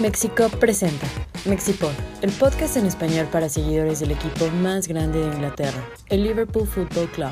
Mexico presenta Mexipod, el podcast en español para seguidores del equipo más grande de Inglaterra, el Liverpool Football Club.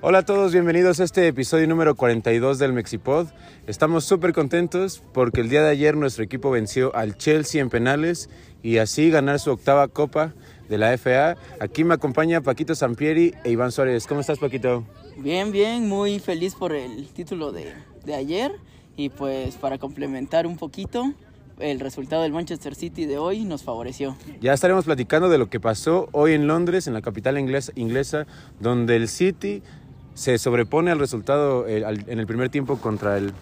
Hola a todos, bienvenidos a este episodio número 42 del Mexipod. Estamos súper contentos porque el día de ayer nuestro equipo venció al Chelsea en penales y así ganar su octava copa de la FA. Aquí me acompaña Paquito Sampieri e Iván Suárez. ¿Cómo estás, Paquito? Bien, bien, muy feliz por el título de, de ayer y pues para complementar un poquito, el resultado del Manchester City de hoy nos favoreció. Ya estaremos platicando de lo que pasó hoy en Londres, en la capital inglesa, inglesa donde el City se sobrepone al resultado eh, en el primer tiempo contra el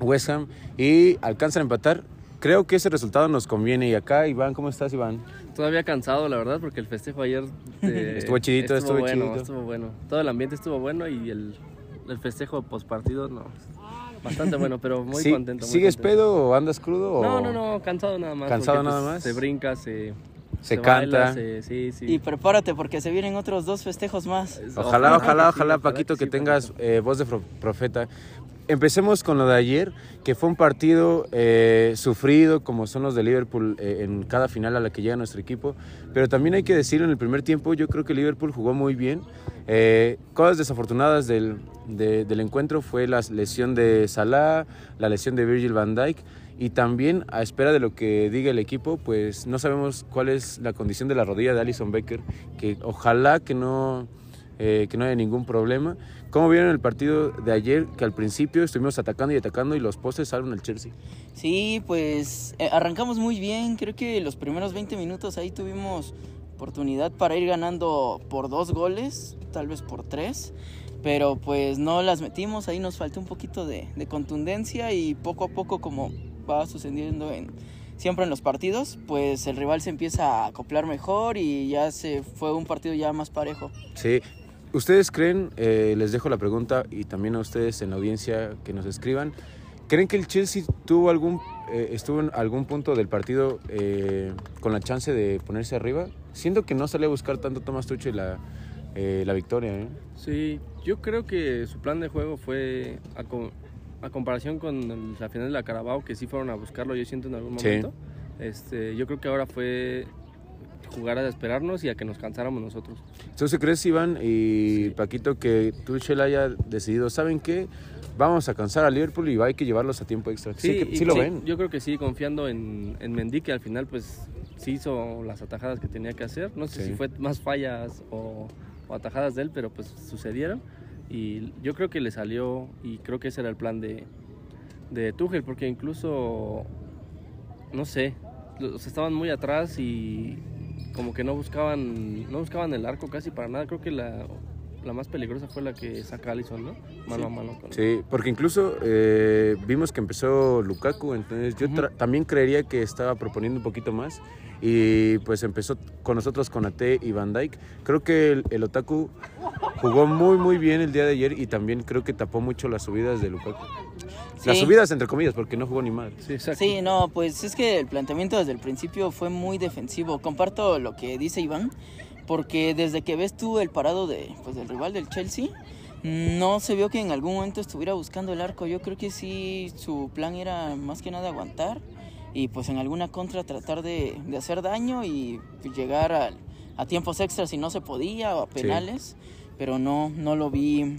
West Ham y alcanzan a empatar. Creo que ese resultado nos conviene. Y acá, Iván, ¿cómo estás, Iván? Todavía cansado, la verdad, porque el festejo ayer eh, Estuvo chidito, estuvo bueno, chidito. estuvo bueno. Todo el ambiente estuvo bueno y el, el festejo post partido no, bastante bueno, pero muy Sí, contento. muy ¿Sigues contento. pedo o andas crudo? o- No, no, no, cansado nada más. ¿Cansado porque, nada pues, más? Se brinca, se, Se canta. se- sí, sí. Y prepárate porque se vienen otros dos festejos más. Ojalá, ojalá, ojalá, Paquito, que sí, tengas eh, voz de profeta. Empecemos con lo de ayer, que fue un partido eh, sufrido, como son los de Liverpool eh, en cada final a la que llega nuestro equipo. Pero también hay que decir, en el primer tiempo, yo creo que Liverpool jugó muy bien. Eh, cosas desafortunadas del, de- del encuentro fue la lesión de Salah, la lesión de Virgil van Dijk. Y también, a espera de lo que diga el equipo, pues no sabemos cuál es la condición de la rodilla de Alison Becker, que ojalá que no, eh, que no haya ningún problema. ¿Cómo vieron el partido de ayer? Que al principio estuvimos atacando y atacando y los postes salvan al Chelsea. Sí, pues eh, arrancamos muy bien. Creo que los primeros 20 minutos ahí tuvimos oportunidad para ir ganando por dos goles, tal vez por tres. Pero pues no las metimos, ahí nos faltó un poquito de, de contundencia y poco a poco como va sucediendo en, siempre en los partidos, pues el rival se empieza a acoplar mejor y ya se fue un partido ya más parejo. Sí. ¿Ustedes creen, eh, les dejo la pregunta y también a ustedes en la audiencia que nos escriban, ¿creen que el Chelsea tuvo algún, eh, estuvo en algún punto del partido eh, con la chance de ponerse arriba? Siento que no salió a buscar tanto Thomas Tuchel la, eh, la victoria. ¿eh? Sí, yo creo que su plan de juego fue a, co- a comparación con la final de la Carabao, que sí fueron a buscarlo, yo siento en algún Sí. momento. Este, yo creo que ahora fue jugar a esperarnos y a que nos cansáramos nosotros. Entonces, ¿crees, Iván y Sí. Paquito, que Tuchel haya decidido, ¿saben qué? Vamos a cansar a Liverpool y hay que llevarlos a tiempo extra. Sí, y- sí lo ven. Yo creo que sí, confiando en, en Mendy, que al final pues sí hizo las atajadas que tenía que hacer. No sé si fue más fallas o, o atajadas de él, pero pues sucedieron. Y yo creo que le salió y creo que ese era el plan de, de Tuchel, porque incluso, no sé, los estaban muy atrás y como que no buscaban, no buscaban el arco casi para nada. Creo que la, la más peligrosa fue la que saca Allison, ¿no? Mano Sí. a mano. Con, Sí, porque incluso eh, vimos que empezó Lukaku, entonces yo tra- también creería que estaba proponiendo un poquito más y pues empezó con nosotros con Ate y Van Dijk. Creo que el, el Otaku jugó muy muy bien el día de ayer y también creo que tapó mucho las subidas de Lukaku. Las Sí. subidas entre comillas porque no jugó ni mal. Sí, exacto. Sí, no, pues es que el planteamiento desde el principio fue muy defensivo. Comparto lo que dice Iván, porque desde que ves tú el parado de, pues, del rival del Chelsea, no se vio que en algún momento estuviera buscando el arco. Yo creo que sí, su plan era más que nada aguantar y pues en alguna contra tratar de, de hacer daño y llegar al- a tiempos extras si no se podía o a Sí. penales, pero no, no lo vi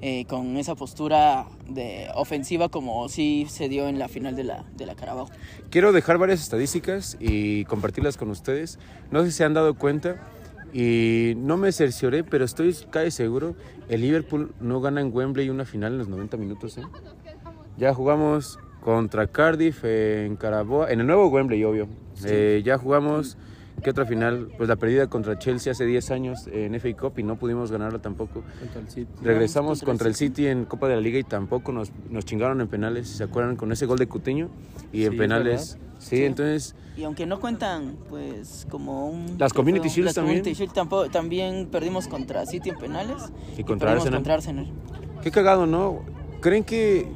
eh, con esa postura de ofensiva como sí se dio en la final de la, de la Carabao. Quiero dejar varias estadísticas y compartirlas con ustedes. No sé si se han dado cuenta y no me cercioré, pero estoy casi seguro, el Liverpool no gana en Wembley una final en los 90 minutos. ¿eh? Ya jugamos contra Cardiff en Caraboa, en el nuevo Wembley, obvio. Eh, ya jugamos, ¿qué otra final? Pues la perdida contra Chelsea hace 10 años en FA Cup y no pudimos ganarla tampoco. Contra el City. Regresamos contra el contra el City en Copa de la Liga y tampoco nos, nos chingaron en penales, ¿se acuerdan? Con ese gol de Cutiño y en Sí, penales. Sí, Sí. entonces Y aunque no cuentan, pues como un... Las Community Shields las también. Community Shield tampoco- también perdimos contra City en penales. Y contra Arsenal. contra Arsenal. Qué cagado, ¿no? ¿Creen que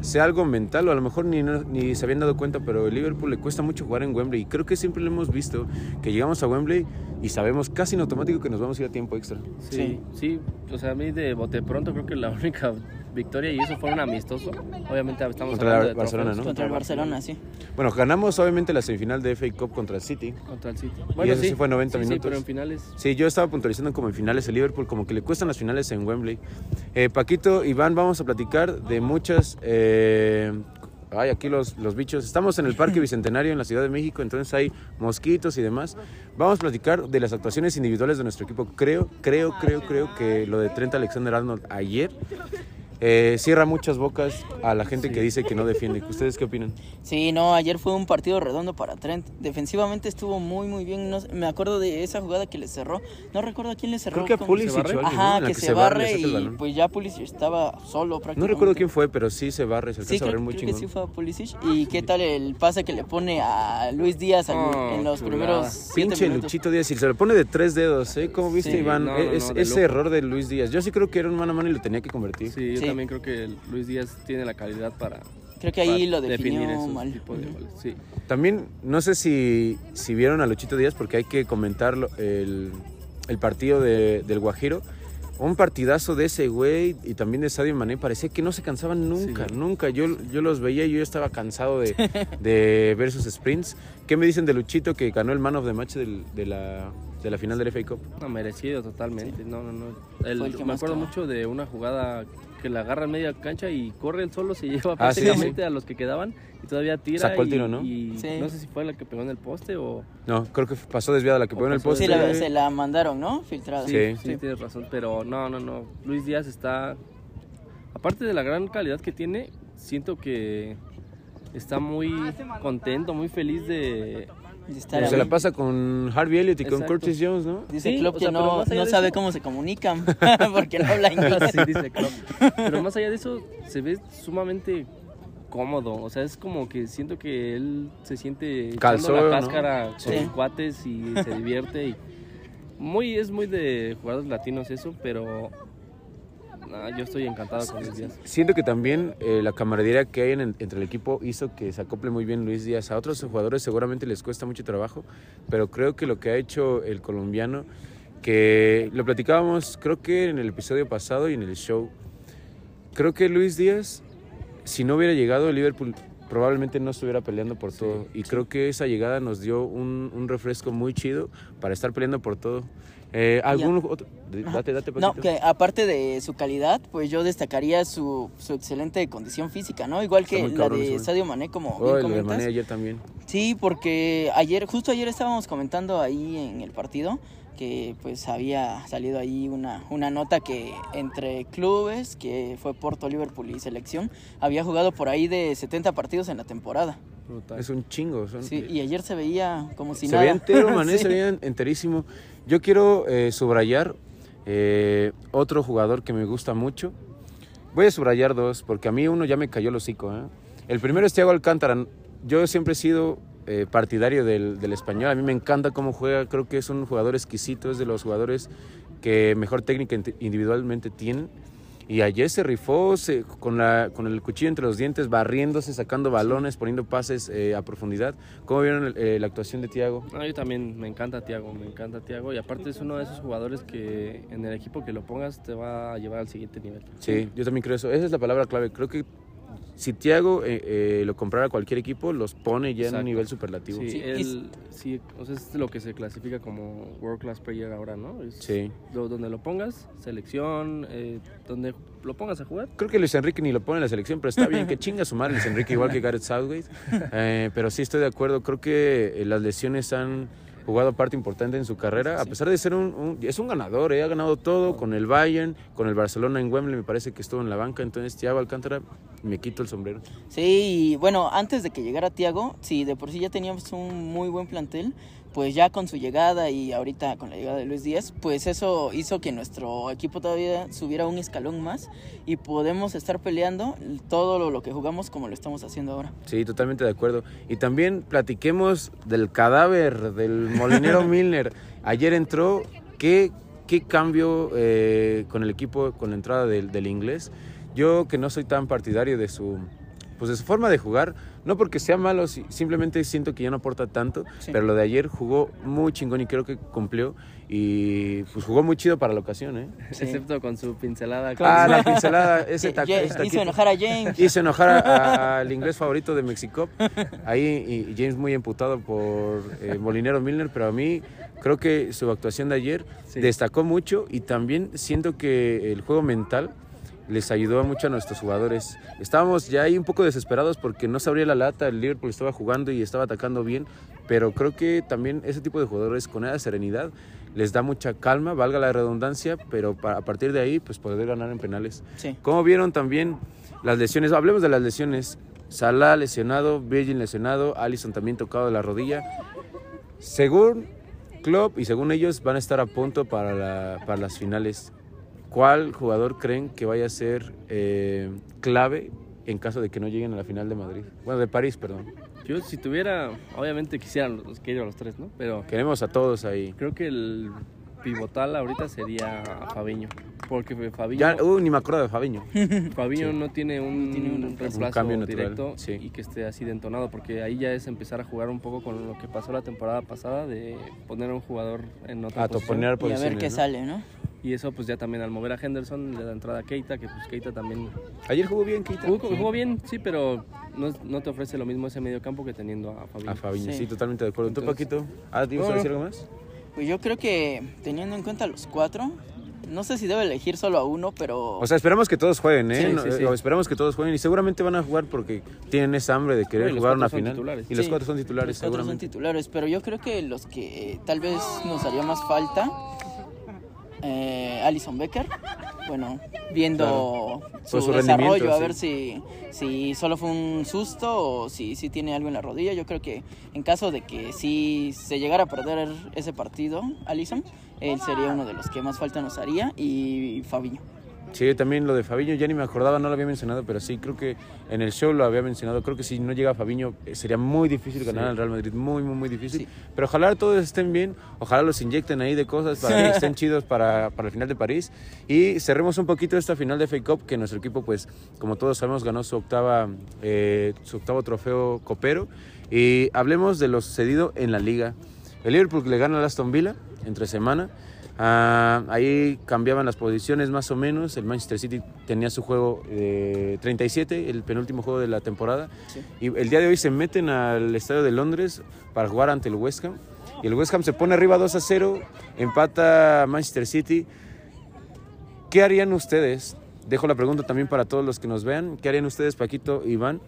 sea algo mental o a lo mejor ni, ni se habían dado cuenta, pero el Liverpool le cuesta mucho jugar en Wembley. Y creo que siempre lo hemos visto, que llegamos a Wembley y sabemos casi en automático que nos vamos a ir a tiempo extra. Sí, sí, o sea, a mí de bote pronto creo que la única victoria y eso fue un amistoso. Obviamente estamos Contra hablando de Barcelona, trofeos. ¿no? Contra el Barcelona, sí. Bueno, ganamos obviamente la semifinal de FA Cup contra el City. Contra el City. eso sí fue 90 sí, Sí, minutos. pero en finales Sí, yo estaba puntualizando como en finales el Liverpool, como que le cuestan las finales en Wembley. Eh, Paquito, Iván, vamos a platicar de muchas... eh, ay, aquí los, los bichos. Estamos en el Parque Bicentenario en la Ciudad de México, entonces hay mosquitos y demás. Vamos a platicar de las actuaciones individuales de nuestro equipo. Creo, creo, creo, creo que lo de Trent Alexander-Arnold ayer eh, cierra muchas bocas a la gente que dice que no defiende. ¿Ustedes qué opinan? Sí, no, ayer fue un partido redondo para Trent. Defensivamente estuvo muy, muy bien. No sé, me acuerdo de esa jugada que le cerró. No recuerdo a quién le cerró. Creo que a Pulisic ¿no? Ajá, la que, que se, se barre, el y pues ya Pulisic estaba solo No prácticamente. recuerdo quién fue, pero sí se barre, se alcanza Sí, a creo, barrer muy creo que sí fue a Pulisic. ¿Y qué tal el pase que le pone a Luis Díaz al- Oh, en los primeros Pinche minutos? Luchito Díaz, y se lo pone de tres dedos, ¿eh? ¿Cómo viste, Sí, Iván? no, no, Es- no, ese error de Luis Díaz. Yo sí creo que era un mano a mano y lo tenía que convertir. Sí. También creo que Luis Díaz tiene la calidad para, Creo que ahí lo definir definió esos mal. tipos de goles. Sí. También, no sé si, si vieron a Luchito Díaz, porque hay que comentarlo, el, el partido de- del Guajiro. Un partidazo de ese güey y también de Sadio Mané. Parecía que no se cansaban nunca, Sí. nunca. Yo, yo los veía y yo estaba cansado de, de ver sus sprints. ¿Qué me dicen de Luchito que ganó el man of the match del- de, la, de la final del FA Cup? No, merecido totalmente. No, no, no. El- el me acuerdo mucho de una jugada que la agarra en media cancha y corre él solo, se lleva Ah, sí, prácticamente a los que quedaban y todavía tira. Sacó el y- tiro, ¿no? Y Sí. no sé si fue la que pegó en el poste o... No, creo que pasó desviada la que O pegó en el poste. Sí, la- se la mandaron, ¿no? Filtrada. Sí. Sí, sí, tienes razón, pero no, no, no. Luis Díaz está... Aparte de la gran calidad que tiene, siento que está muy contento, muy feliz de... Estar Pues se la pasa con Harvey Elliott y con. Curtis Jones, ¿no? Dice Sí, Klopp o sea, que no, no sabe eso- cómo se comunican porque no habla inglés. Sí, dice Klopp. Pero más allá de eso, se ve sumamente cómodo. O sea, es como que siento que él se siente ¿no? la cáscara con Sí. sus cuates y se divierte. Y muy, es muy de jugadores latinos eso, pero nah, yo estoy encantado con Luis Díaz. Siento que también eh, la camaradería que hay en- entre el equipo hizo que se acople muy bien Luis Díaz. A otros jugadores seguramente les cuesta mucho trabajo, pero creo que lo que ha hecho el colombiano, que lo platicábamos creo que en el episodio pasado y en el show, creo que Luis Díaz, si no hubiera llegado el Liverpool, probablemente no estuviera peleando por todo. Y creo que esa llegada nos dio un, un refresco muy chido para estar peleando por todo. Eh, ¿Algún otro? Date, date, No, que aparte de su calidad, pues yo destacaría su, su excelente condición física, ¿no? Igual que la cabrón de. Sadio Mané, como Oh, bien comentas. Mané ayer también. Sí, porque ayer, justo ayer estábamos comentando ahí en el partido que pues había salido ahí una, una nota que entre clubes, que fue Porto, Liverpool y selección, había jugado por ahí de 70 partidos en la temporada. Brutal. Es un chingo. son- Sí, y ayer se veía como si se nada. veía entero, Mané, Sí. se veía enterísimo. Yo quiero eh, subrayar eh, otro jugador que me gusta mucho. Voy a subrayar dos, porque a mí uno ya me cayó el hocico. ¿eh? El primero es Thiago Alcántara. Yo siempre he sido eh, partidario del, del español. A mí me encanta cómo juega. Creo que es un jugador exquisito. Es de los jugadores que mejor técnica indi- individualmente tienen. Y ayer se rifó se- con, la, con el cuchillo entre los dientes, barriéndose, sacando balones, poniendo pases eh, a profundidad. ¿Cómo vieron eh, la actuación de Thiago? No, yo también me encanta Tiago, me encanta Tiago y aparte es uno de esos jugadores que en el equipo que lo pongas te va a llevar al siguiente nivel. Sí, yo también creo eso. Esa es la palabra clave. Creo que si Thiago eh, eh, lo comprara cualquier equipo, los pone ya en un nivel superlativo. Sí, Sí, y- él, sí, o sea, es lo que se clasifica como World Class Player ahora, ¿no? Es Sí. lo- donde lo pongas, selección, eh, donde lo pongas a jugar. Creo que Luis Enrique ni lo pone en la selección, pero está bien que chinga su madre Luis Enrique, igual que Gareth Southgate. Eh, pero sí estoy de acuerdo. Creo que eh, las lesiones han jugado parte importante en su carrera, a pesar de ser un, un- es un ganador, eh, ha ganado todo con el Bayern, con el Barcelona en Wembley, me parece que estuvo en la banca, entonces Thiago Alcántara me quito el sombrero. Sí, y bueno, antes de que llegara Tiago, si de por sí ya teníamos un muy buen plantel, pues ya con su llegada y ahorita con la llegada de Luis Díaz, pues eso hizo que nuestro equipo todavía subiera un escalón más y podemos estar peleando todo lo, lo que jugamos como lo estamos haciendo ahora. Sí, totalmente de acuerdo. Y también platiquemos del cadáver del molinero Milner. Ayer entró, ¿qué, qué cambio eh, con el equipo, con la entrada del, del inglés? Yo que no soy tan partidario de su, pues de su forma de jugar, no porque sea malo, si- simplemente siento que ya no aporta tanto, Sí. pero lo de ayer jugó muy chingón y creo que cumplió y pues jugó muy chido para la ocasión, ¿eh? Sí. Excepto con su pincelada. Ah, la pincelada, ese Ye- ta- ye- ese hizo enojar a James. Hizo enojar al inglés favorito de México. Ahí y- y James muy emputado por eh, Molinero Milner, pero a mí creo que su actuación de ayer Sí. destacó mucho y también siento que el juego mental les ayudó mucho a nuestros jugadores. Estábamos ya ahí un poco desesperados porque no se abría la lata, el Liverpool estaba jugando y estaba atacando bien, pero creo que también ese tipo de jugadores con esa serenidad les da mucha calma, valga la redundancia, pero a partir de ahí pues poder ganar en penales. Sí. Como vieron también las lesiones, hablemos de las lesiones. Salah lesionado, Virgin lesionado, Allison también tocado de la rodilla. Según Klopp y según ellos van a estar a punto para, la- para las finales. ¿Cuál jugador creen que vaya a ser eh, clave en caso de que no lleguen a la final de Madrid? Bueno, de París, perdón. Yo si tuviera, obviamente quisieran los, que ir a los tres, ¿no? Pero Queremos a todos ahí. creo que el pivotal ahorita sería Fabiño. Porque Fabiño, Ya, uh, ni me acuerdo de Fabiño. Fabiño sí. no tiene un, tiene un reemplazo. cambio natural, directo sí. y que esté así de entonado. Porque ahí ya es empezar a jugar un poco con lo que pasó la temporada pasada de poner a un jugador en otra A posición. toponear Y a ver posiciones. qué ¿no? sale, ¿no? Y eso pues ya también al mover a Henderson le da entrada a Keita, que pues Keita también Ayer jugó bien, Keita. jugó, jugó bien, sí, pero no, no te ofrece lo mismo ese medio campo que teniendo a Fabiño. A Fabiño, sí. Sí. totalmente de acuerdo. ¿Tú, Paquito? Ah, ¿te ibas a decir algo más? Pues yo creo que teniendo en cuenta los cuatro, no sé si debe elegir solo a uno, pero O sea, esperamos que todos jueguen, ¿eh? Sí, No, sí, sí. Esperamos que todos jueguen y seguramente van a jugar porque tienen esa hambre de querer jugar una son final. titulares. Y los cuatro son titulares, los cuatro son seguramente. titulares, pero yo creo que los que eh, tal vez nos haría más falta, eh, Alison Becker, bueno, viendo su, su rendimiento, desarrollo, a ver si, si solo fue un susto o si, si tiene algo en la rodilla. Yo creo que en caso de que si se llegara a perder ese partido, Alison, él sería uno de los que más falta nos haría y Fabiño. Sí, también lo de Fabiño, ya ni me acordaba, no lo había mencionado, pero sí, creo que en el show lo había mencionado. Creo que si no llega Fabiño eh, sería muy difícil ganar al Real Madrid, muy, muy, muy difícil. Sí. Pero ojalá todos estén bien, ojalá los inyecten ahí de cosas para que estén chidos para, para el final de París. Y cerremos un poquito esta final de FA Cup, que nuestro equipo, pues, como todos sabemos, ganó su, octava, eh, su octavo trofeo copero. Y hablemos de lo sucedido en la liga. El Liverpool le gana al Aston Villa entre semana. Ah, ahí cambiaban las posiciones más o menos. El Manchester City tenía su juego de 37, el penúltimo juego de la temporada. Sí. Y el día de hoy se meten al estadio de Londres para jugar ante el West Ham. Y el West Ham se pone arriba 2 a 0, empata Manchester City. ¿Qué harían ustedes? Dejo la pregunta también para todos los que nos vean. ¿Qué harían ustedes, Paquito, Iván?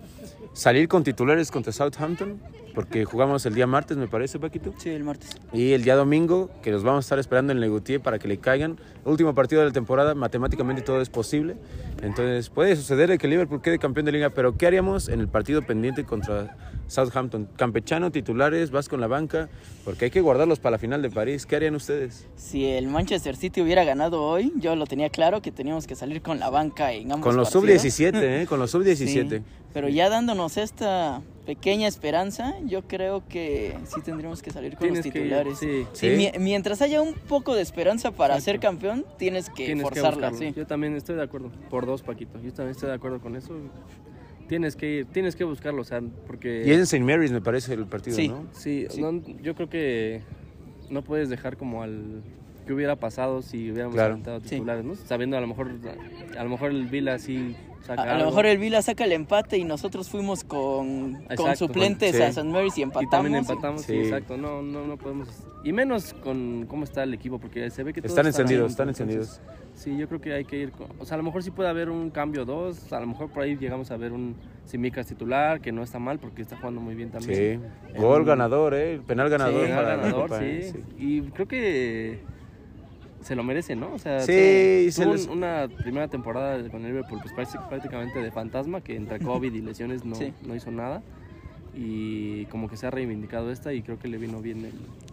¿Salir con titulares contra Southampton? Porque jugamos el día martes, me parece, Paquito. Sí, el martes. Y el día domingo, que los vamos a estar esperando en Legutier para que le caigan. Último partido de la temporada, matemáticamente todo es posible. Entonces puede suceder que Liverpool quede campeón de liga, pero ¿qué haríamos en el partido pendiente contra Southampton? Campechano, titulares, vas con la banca, porque hay que guardarlos para la final de París. ¿Qué harían ustedes? Si el Manchester City hubiera ganado hoy, yo lo tenía claro que teníamos que salir con la banca en ambos Con los partidos. sub-17, ¿eh? Con los sub-17. Sí, pero ya dándonos esta pequeña esperanza, yo creo que sí tendríamos que salir con Tienes los que titulares. sí. Sí, Sí. mi- mientras haya un poco de esperanza para Exacto. ser campeón, tienes que Tienes que forzarla, sí. Yo también estoy de acuerdo. Por dos, Paquito. Yo también estoy de acuerdo con eso. Tienes que ir, tienes que buscarlo, o sea, porque... Y es en St. Mary's, me parece, el partido, Sí. ¿no? Sí, Sí. no, yo creo que no puedes dejar como al que hubiera pasado si hubiéramos Claro. Sí. titulares, ¿no? Sabiendo a lo mejor a lo mejor el Vila sí saca A, a lo mejor el Vila saca el empate y nosotros fuimos con, con suplentes con- a sí. St. Mary's y empatamos. y también empatamos, sí. Sí. exacto. No, no, no podemos. Y menos con cómo está el equipo, porque se ve que Están encendidos, están encendidos. Sí, yo creo que hay que ir. con- o sea, a lo mejor sí puede haber un cambio dos. A lo mejor por ahí llegamos a ver un Simicas titular, que no está mal porque está jugando muy bien Sí. también. Gol En- ganador, ¿eh? Penal ganador Sí, la ganador, sí. Sí. Y creo que se lo merece, ¿no? O sea, Sí, tuvo se un- les- una primera temporada con el Liverpool pues, prácti- prácticamente de fantasma, que entre COVID y lesiones no, Sí. no hizo nada. Y como que se ha reivindicado esta y creo que le vino bien el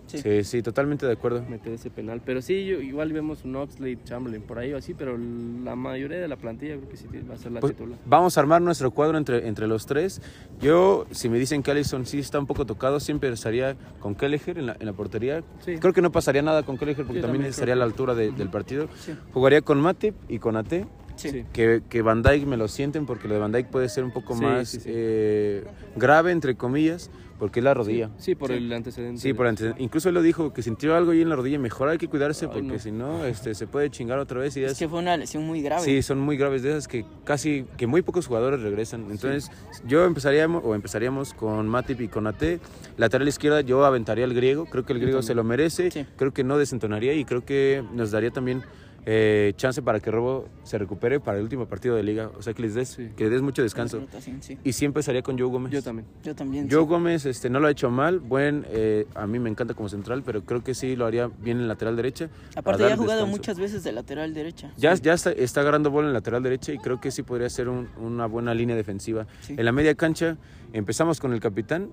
Sí. Sí, sí, totalmente de acuerdo. meter ese penal. Pero sí, igual vemos un Oxley, Chamberlain por ahí o así, pero la mayoría de la plantilla creo que sí va a ser la Pues, titular. vamos a armar nuestro cuadro entre, entre los tres. Yo, si me dicen que Allison sí está un poco tocado, siempre estaría con Kelleher en la, en la portería. Sí. Creo que no pasaría nada con Kelleher porque Yo también también estaría a la altura de- del partido. Sí. Jugaría con Matip y con Ate. Sí. Que, que Van Dijk me lo sienten porque lo de Van Dijk puede ser un poco Sí, más sí, sí. eh, grave, entre comillas, porque es la rodilla. Sí, por Sí. el antecedente. Sí, por ante- incluso él lo dijo que sintió algo ahí en la rodilla, mejor hay que cuidarse Ay, porque no. si no este, se puede chingar otra vez y Es es- que fue una lesión muy grave. Sí, son muy graves de esas que casi, que muy pocos jugadores regresan. Entonces, yo empezaríamos, o empezaríamos con Matip y con AT. Lateral izquierda, yo aventaría al griego. Creo que el griego se lo merece. Sí. Creo que no desentonaría y creo que nos daría también eh, chance para que Robo se recupere para el último partido de liga. O sea, que les des, Sí. que les des mucho descanso. Sí. Y sí empezaría con Joe Gómez. Yo también. Yo también. Joe sí. Gómez este, no lo ha hecho mal. Buen, eh, a mí me encanta como central, pero creo que sí lo haría bien en lateral derecha. Aparte ya ha jugado descanso. muchas veces de lateral derecha. Ya, Sí. ya está, está agarrando bola en lateral derecha y creo que sí podría ser un- una buena línea defensiva. Sí. En la media cancha empezamos con el capitán.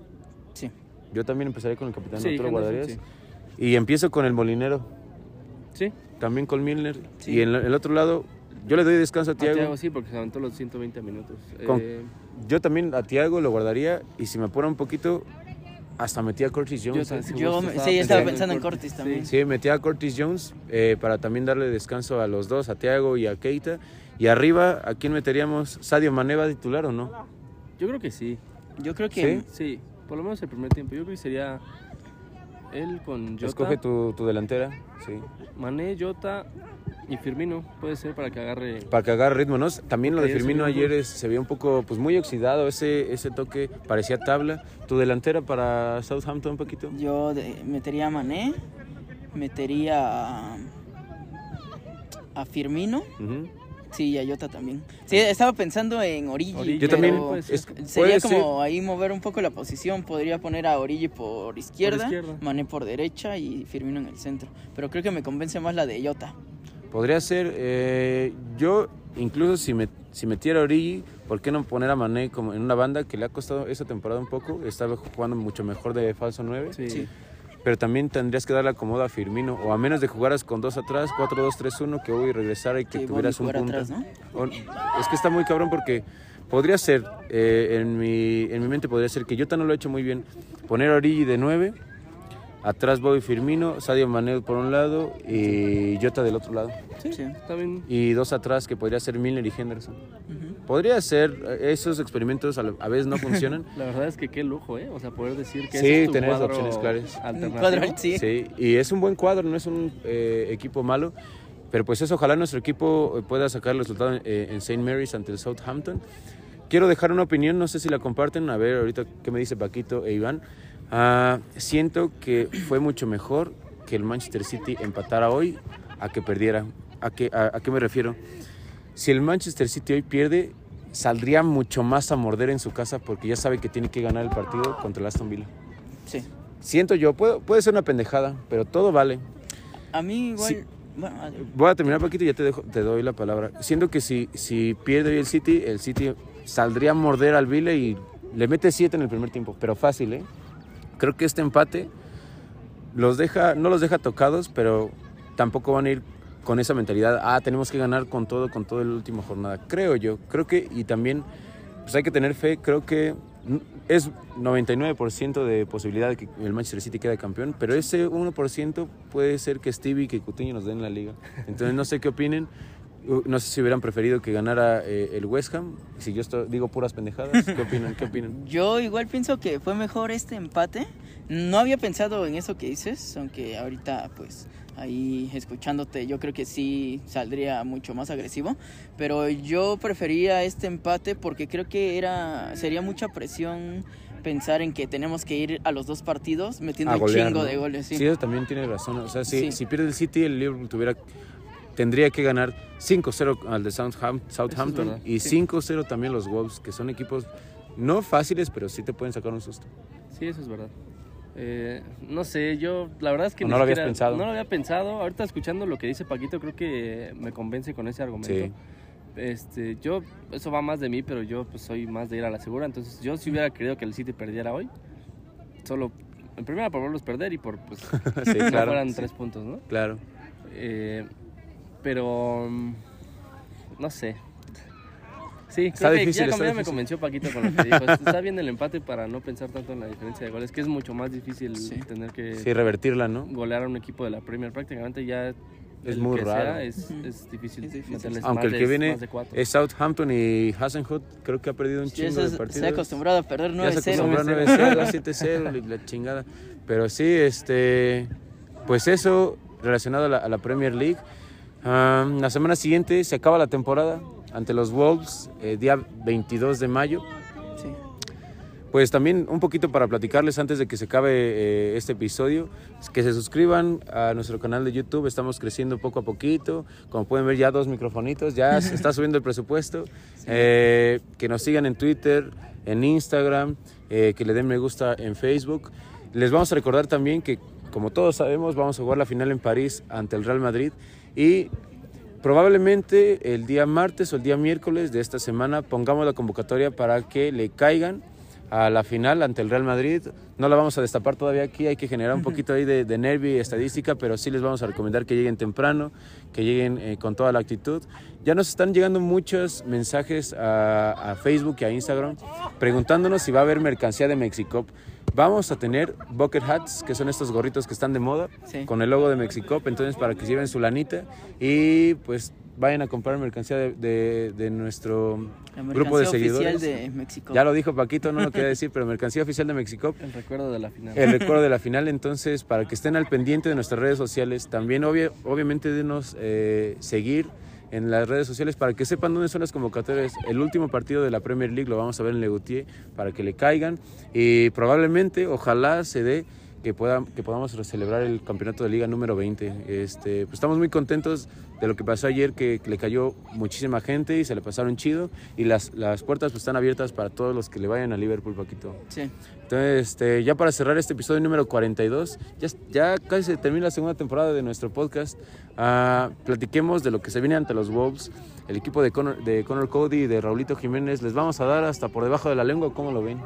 Sí. Yo también empezaría con el capitán, ¿no? Sí, ¿Tú lo Henderson, guardarías? Y empiezo con el molinero, Sí, también con Milner. Sí. Y en el otro lado, yo le doy descanso a a Thiago Tiago. sí, porque se aventó los 120 minutos. Con- Eh, Yo también a Tiago lo guardaría y si me apura un poquito, hasta metía a Curtis yo, Jones. sí, Yo sí, estaba pensando en Cortis, Cortis también. Sí, metía a Curtis Jones eh, para también darle descanso a los dos, a Tiago y a Keita. Y arriba, ¿a quién meteríamos? ¿Sadio Mané va a titular o no? Yo creo que sí. Yo creo que ¿Sí? Sí, por lo menos el primer tiempo. Yo creo que sería él con Jota, Escoge tu, tu delantera, sí. Mané, Jota y Firmino. Puede ser para que agarre. Para que agarre ritmo, ¿no? También lo de Firmino ayer es- se veía un poco, pues muy oxidado, ese, ese toque parecía tabla. ¿Tu delantera para Southampton un poquito? yo de- metería a Mané, metería a, a Firmino, Ujú. Sí, y a Jota también. Sí, estaba pensando en Origi. Origi, Yo también, es- Sería puede como ahí mover un poco la posición. Podría poner a Origi por izquierda, izquierda. Mané por derecha y Firmino en el centro. Pero creo que me convence más la de Jota. Podría ser, eh, yo incluso si, me, si metiera a Origi, ¿por qué no poner a Mané como en una banda que le ha costado esa temporada un poco? Estaba jugando mucho mejor de falso 9. Sí. Sí. Pero también tendrías que darle acomodo a Firmino, o a menos de jugaras con dos atrás, 4-2-3-1, que hoy regresara y que Que tuvieras un Bobby punta. jugara atrás, ¿no? O- Es que está muy cabrón porque podría ser, eh, en, mi, en mi mente podría ser que Jota no lo ha hecho muy bien, poner a Origi de 9, atrás Bobby Firmino, Sadio Mané por un lado y Jota del otro lado. Sí, Sí. está bien. Y dos atrás que podría ser Milner y Henderson. Ujú. Podría ser, eh, esos experimentos a, la- a veces no funcionan. La verdad es que qué lujo, ¿eh? O sea, poder decir que Sí, ese es tu tener cuadro opciones claras. Cuadro, sí. Sí, y es un buen cuadro, no es un eh, equipo malo. Pero pues eso, ojalá nuestro equipo eh, pueda sacar el resultado en, eh, en St. Mary's ante el Southampton. Quiero dejar una opinión, no sé si la comparten, a ver ahorita qué me dice Paquito e Iván. Ah, siento que fue mucho mejor que el Manchester City empatara hoy a que perdiera. ¿A qué, a, a qué me refiero? Si el Manchester City hoy pierde, saldría mucho más a morder en su casa porque ya sabe que tiene que ganar el partido contra el Aston Villa. Sí. Siento yo, puede, puede ser una pendejada, pero todo vale. A mí igual... Sí. Bueno, Voy a terminar poquito y ya te, dejo, te doy la palabra. Siento que si, si pierde hoy el City, el City saldría a morder al Villa y le mete 7 en el primer tiempo, pero fácil, ¿eh? Creo que este empate los deja, no los deja tocados, pero tampoco van a ir con esa mentalidad, ah, tenemos que ganar con todo, con todo en la última jornada. Creo yo, creo que, y también, pues hay que tener fe, creo que es 99% de posibilidad de que el Manchester City quede campeón, pero ese 1% puede ser que Stevie y que Coutinho nos den la liga. Entonces no sé qué opinen. Uh, No sé si hubieran preferido que ganara eh, el West Ham. Si yo estoy- digo puras pendejadas, ¿qué opinan? ¿Qué opinan? Yo igual pienso que fue mejor este empate. No había pensado en eso que dices, aunque ahorita pues ahí escuchándote yo creo que sí saldría mucho más agresivo, pero yo prefería este empate porque creo que era sería mucha presión pensar en que tenemos que ir a los dos partidos metiendo A un golear, chingo ¿no? de goles, sí. Sí, eso también tiene razón. O sea, si, Sí. si pierde el City, el Liverpool tuviera, tendría que ganar 5-0 al de Southampton, y sí. 5-0 también los Wolves, que son equipos no fáciles, pero sí te pueden sacar un susto. Sí, eso es verdad. Eh, no sé, yo la verdad es que ¿O ni no lo habías pensado? No lo había pensado. Ahorita escuchando lo que dice Paquito, creo que me convence con ese argumento. Sí. Este, yo, eso va más de mí, pero yo pues soy más de ir a la segura. Entonces, yo si hubiera querido que el City perdiera hoy, solo, en primera por verlos perder y por, pues, Sí, no claro. fueran sí, tres puntos, ¿no? Claro. Eh, pero, mm, no sé. Sí, Está creo que difícil, ya, ya me convenció Paquito con lo que dijo. Está bien el empate para no pensar tanto en la diferencia de goles, que es mucho más difícil Sí. tener que Sí, revertirla, ¿no? golear a un equipo de la Premier. Prácticamente ya Es el muy que raro. sea, es, es difícil, Es difícil. Aunque más el que de- viene más de cuatro. Es Southampton y Hasenhut, creo que ha perdido un Ya chingo se, de se partidos. ha acostumbrado a perder Ya se 9-0. acostumbró a 9-0, 7-0, y la chingada. Pero sí, este, pues eso relacionado a la, a la Premier League. La semana siguiente se acaba la temporada ante los Wolves, eh, día 22 de mayo. Sí. Pues también un poquito para platicarles antes de que se acabe eh, este episodio, es que se suscriban a nuestro canal de YouTube, estamos creciendo poco a poquito, como pueden ver ya dos microfonitos, ya se está subiendo el presupuesto, Eh, que nos sigan en Twitter, en Instagram, eh, que le den me gusta en Facebook. Les vamos a recordar también que, como todos sabemos, vamos a jugar la final en París ante el Real Madrid y Probablemente el día martes o el día miércoles de esta semana pongamos la convocatoria para que le caigan a la final ante el Real Madrid. No la vamos a destapar todavía aquí, hay que generar un poquito ahí de, de nervio y estadística, pero sí les vamos a recomendar que lleguen temprano, que lleguen eh, con toda la actitud. Ya nos están llegando muchos mensajes a, a Facebook y a Instagram preguntándonos si va a haber mercancía de Mexicop. Vamos a tener bucket hats, que son estos gorritos que están de moda, Sí. con el logo de Mexicop, entonces para que lleven su lanita y pues vayan a comprar mercancía de, de- de nuestro La grupo de mercancía seguidores. oficial de México. Ya lo dijo Paquito, no lo quería decir, pero mercancía oficial de Mexicop. El recuerdo de la final. El recuerdo de la final, entonces, para que estén al pendiente de nuestras redes sociales, también obvia- obviamente denos eh, seguir en las redes sociales para que sepan dónde son las convocatorias. El último partido de la Premier League lo vamos a ver en Legutier para que le caigan y probablemente, ojalá se dé que, pueda, que podamos celebrar el campeonato de liga número 20. Este, pues estamos muy contentos de lo que pasó ayer, que, que le cayó muchísima gente y se le pasaron chido y las, las puertas pues, están abiertas para todos los que le vayan a Liverpool, Paquito. Sí. Entonces, este, ya para cerrar este episodio número 42, ya, ya casi se termina la segunda temporada de nuestro podcast. Ah, platiquemos de lo que se viene ante los Wolves, el equipo de Conor, de Conor Cody y de Raulito Jiménez. Les vamos a dar hasta por debajo de la lengua, ¿cómo lo ven?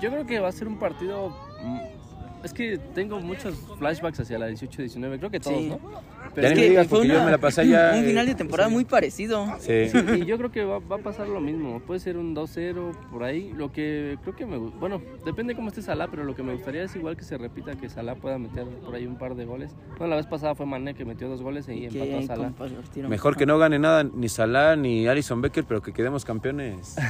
Yo creo que va a ser un partido. Es que tengo muchos flashbacks hacia la 18-19, creo que todos, Sí. ¿no? Ya es ni que me digas fue yo me la pasé ya. Un final de eh, temporada muy parecido. Sí. Sí, y yo creo que va, va a pasar lo mismo. Puede ser un 2-0 por ahí. Lo que creo que me Bueno, depende cómo esté Salah, pero lo que me gustaría es igual que se repita que Salah pueda meter por ahí un par de goles. Bueno, la vez pasada fue Mané que metió dos goles y empató a Salah. Mejor que no gane nada ni Salah ni Alison Becker, pero que quedemos campeones.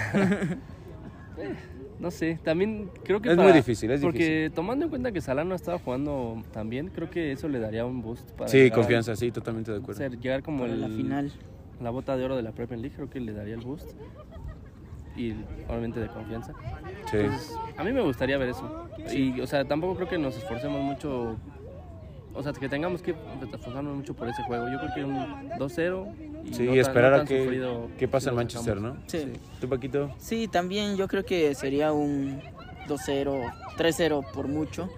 No sé, también creo que Es para- muy difícil, es porque difícil. tomando en cuenta que Salah no estaba jugando tan bien, creo que eso le daría un boost para Sí, llegar a- confianza, sí, totalmente de acuerdo. ser- llegar como el, la final. la bota de oro de la Premier League, creo que le daría el boost. Y obviamente de confianza. Sí. Entonces, a mí me gustaría ver eso. Y, o sea, tampoco creo que nos esforcemos mucho. O sea, que tengamos que esforzarnos mucho por ese juego. Yo creo que un 2-0. Y Sí, no y tan- esperar a que, pasa si en Manchester, sacamos. ¿no? Sí. ¿Tú, Paquito? Sí, también yo creo que sería un 2-0, 3-0 por mucho.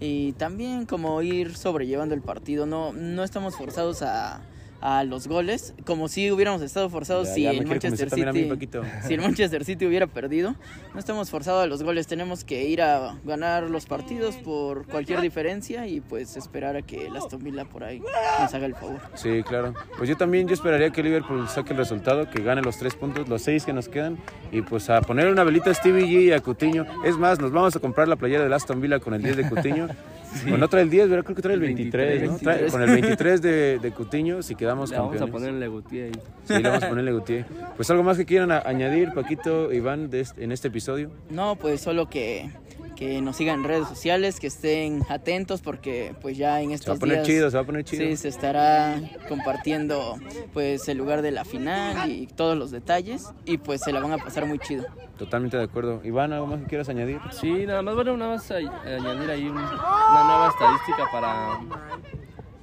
Y también como ir sobrellevando el partido. No, no estamos forzados a, a los goles, como si hubiéramos estado forzados Ya- si ya el Manchester City si el Manchester City hubiera perdido. No estamos forzados a los goles, tenemos que ir a ganar los partidos por cualquier diferencia y pues esperar a que el Aston Villa por ahí nos haga el favor. Sí, claro. Pues yo también yo esperaría que Liverpool saque el resultado, que gane los tres puntos, los seis que nos quedan, y pues a poner una velita a Stevie G y a Cutiño. Es más, nos vamos a comprar la playera del Aston Villa con el 10 de Cutiño. Bueno, no trae el 10, ¿verdad? Creo que trae el 23, ¿no? Trae- 23. con el 23 de, de Cutiño, si quedamos Le vamos campeones. a ponerle Gutiérrez ahí. Sí, le vamos a ponerle Gutiérrez. Pues algo más que quieran a- añadir, Paquito, Iván, de este- en este episodio. No, pues solo que, que nos sigan en redes sociales, que estén atentos porque pues ya en Se va a estos poner días chido, se va a poner chido. sí, se estará compartiendo pues el lugar de la final y todos los detalles y pues se la van a pasar muy chido. Totalmente de acuerdo. Iván, ¿algo más que quieras añadir? Sí, nada más, bueno, nada más a- añadir ahí un- una nueva estadística para,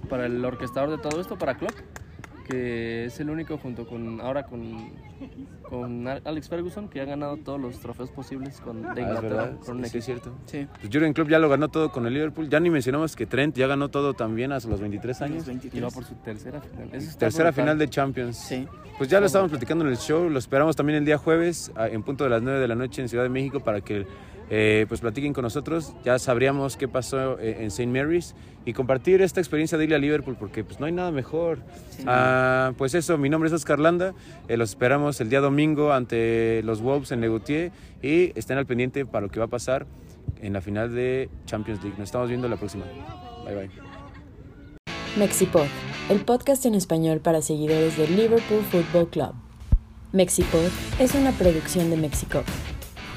para el orquestador de todo esto, para Klopp, que es el único junto con, ahora con, con Alex Ferguson, que ha ganado todos los trofeos posibles con, de Ah, Inglaterra. verdad, con un sí, es cierto. Sí. Pues Jurgen Klopp ya lo ganó todo con el Liverpool. Ya ni mencionamos que Trent ya ganó todo también hasta los 23 años. Los 23. Y va por su tercera final. Eso Tercera brutal. final de Champions. Sí. Pues ya lo estábamos platicando en el show. Lo esperamos también el día jueves a- en punto de las 9 de la noche en Ciudad de México para que eh, pues platiquen con nosotros. Ya sabríamos qué pasó eh, en St. Mary's y compartir esta experiencia de ir a Liverpool porque pues no hay nada mejor. Sí. Ah, pues eso, mi nombre es Oscar Landa. Eh, los esperamos el día domingo ante los Wolves en Legutier y estén al pendiente para lo que va a pasar en la final de Champions League. Nos estamos viendo la próxima. Bye bye. Mexipod, el podcast en español para seguidores del Liverpool Football Club. Mexipod es una producción de Mexico.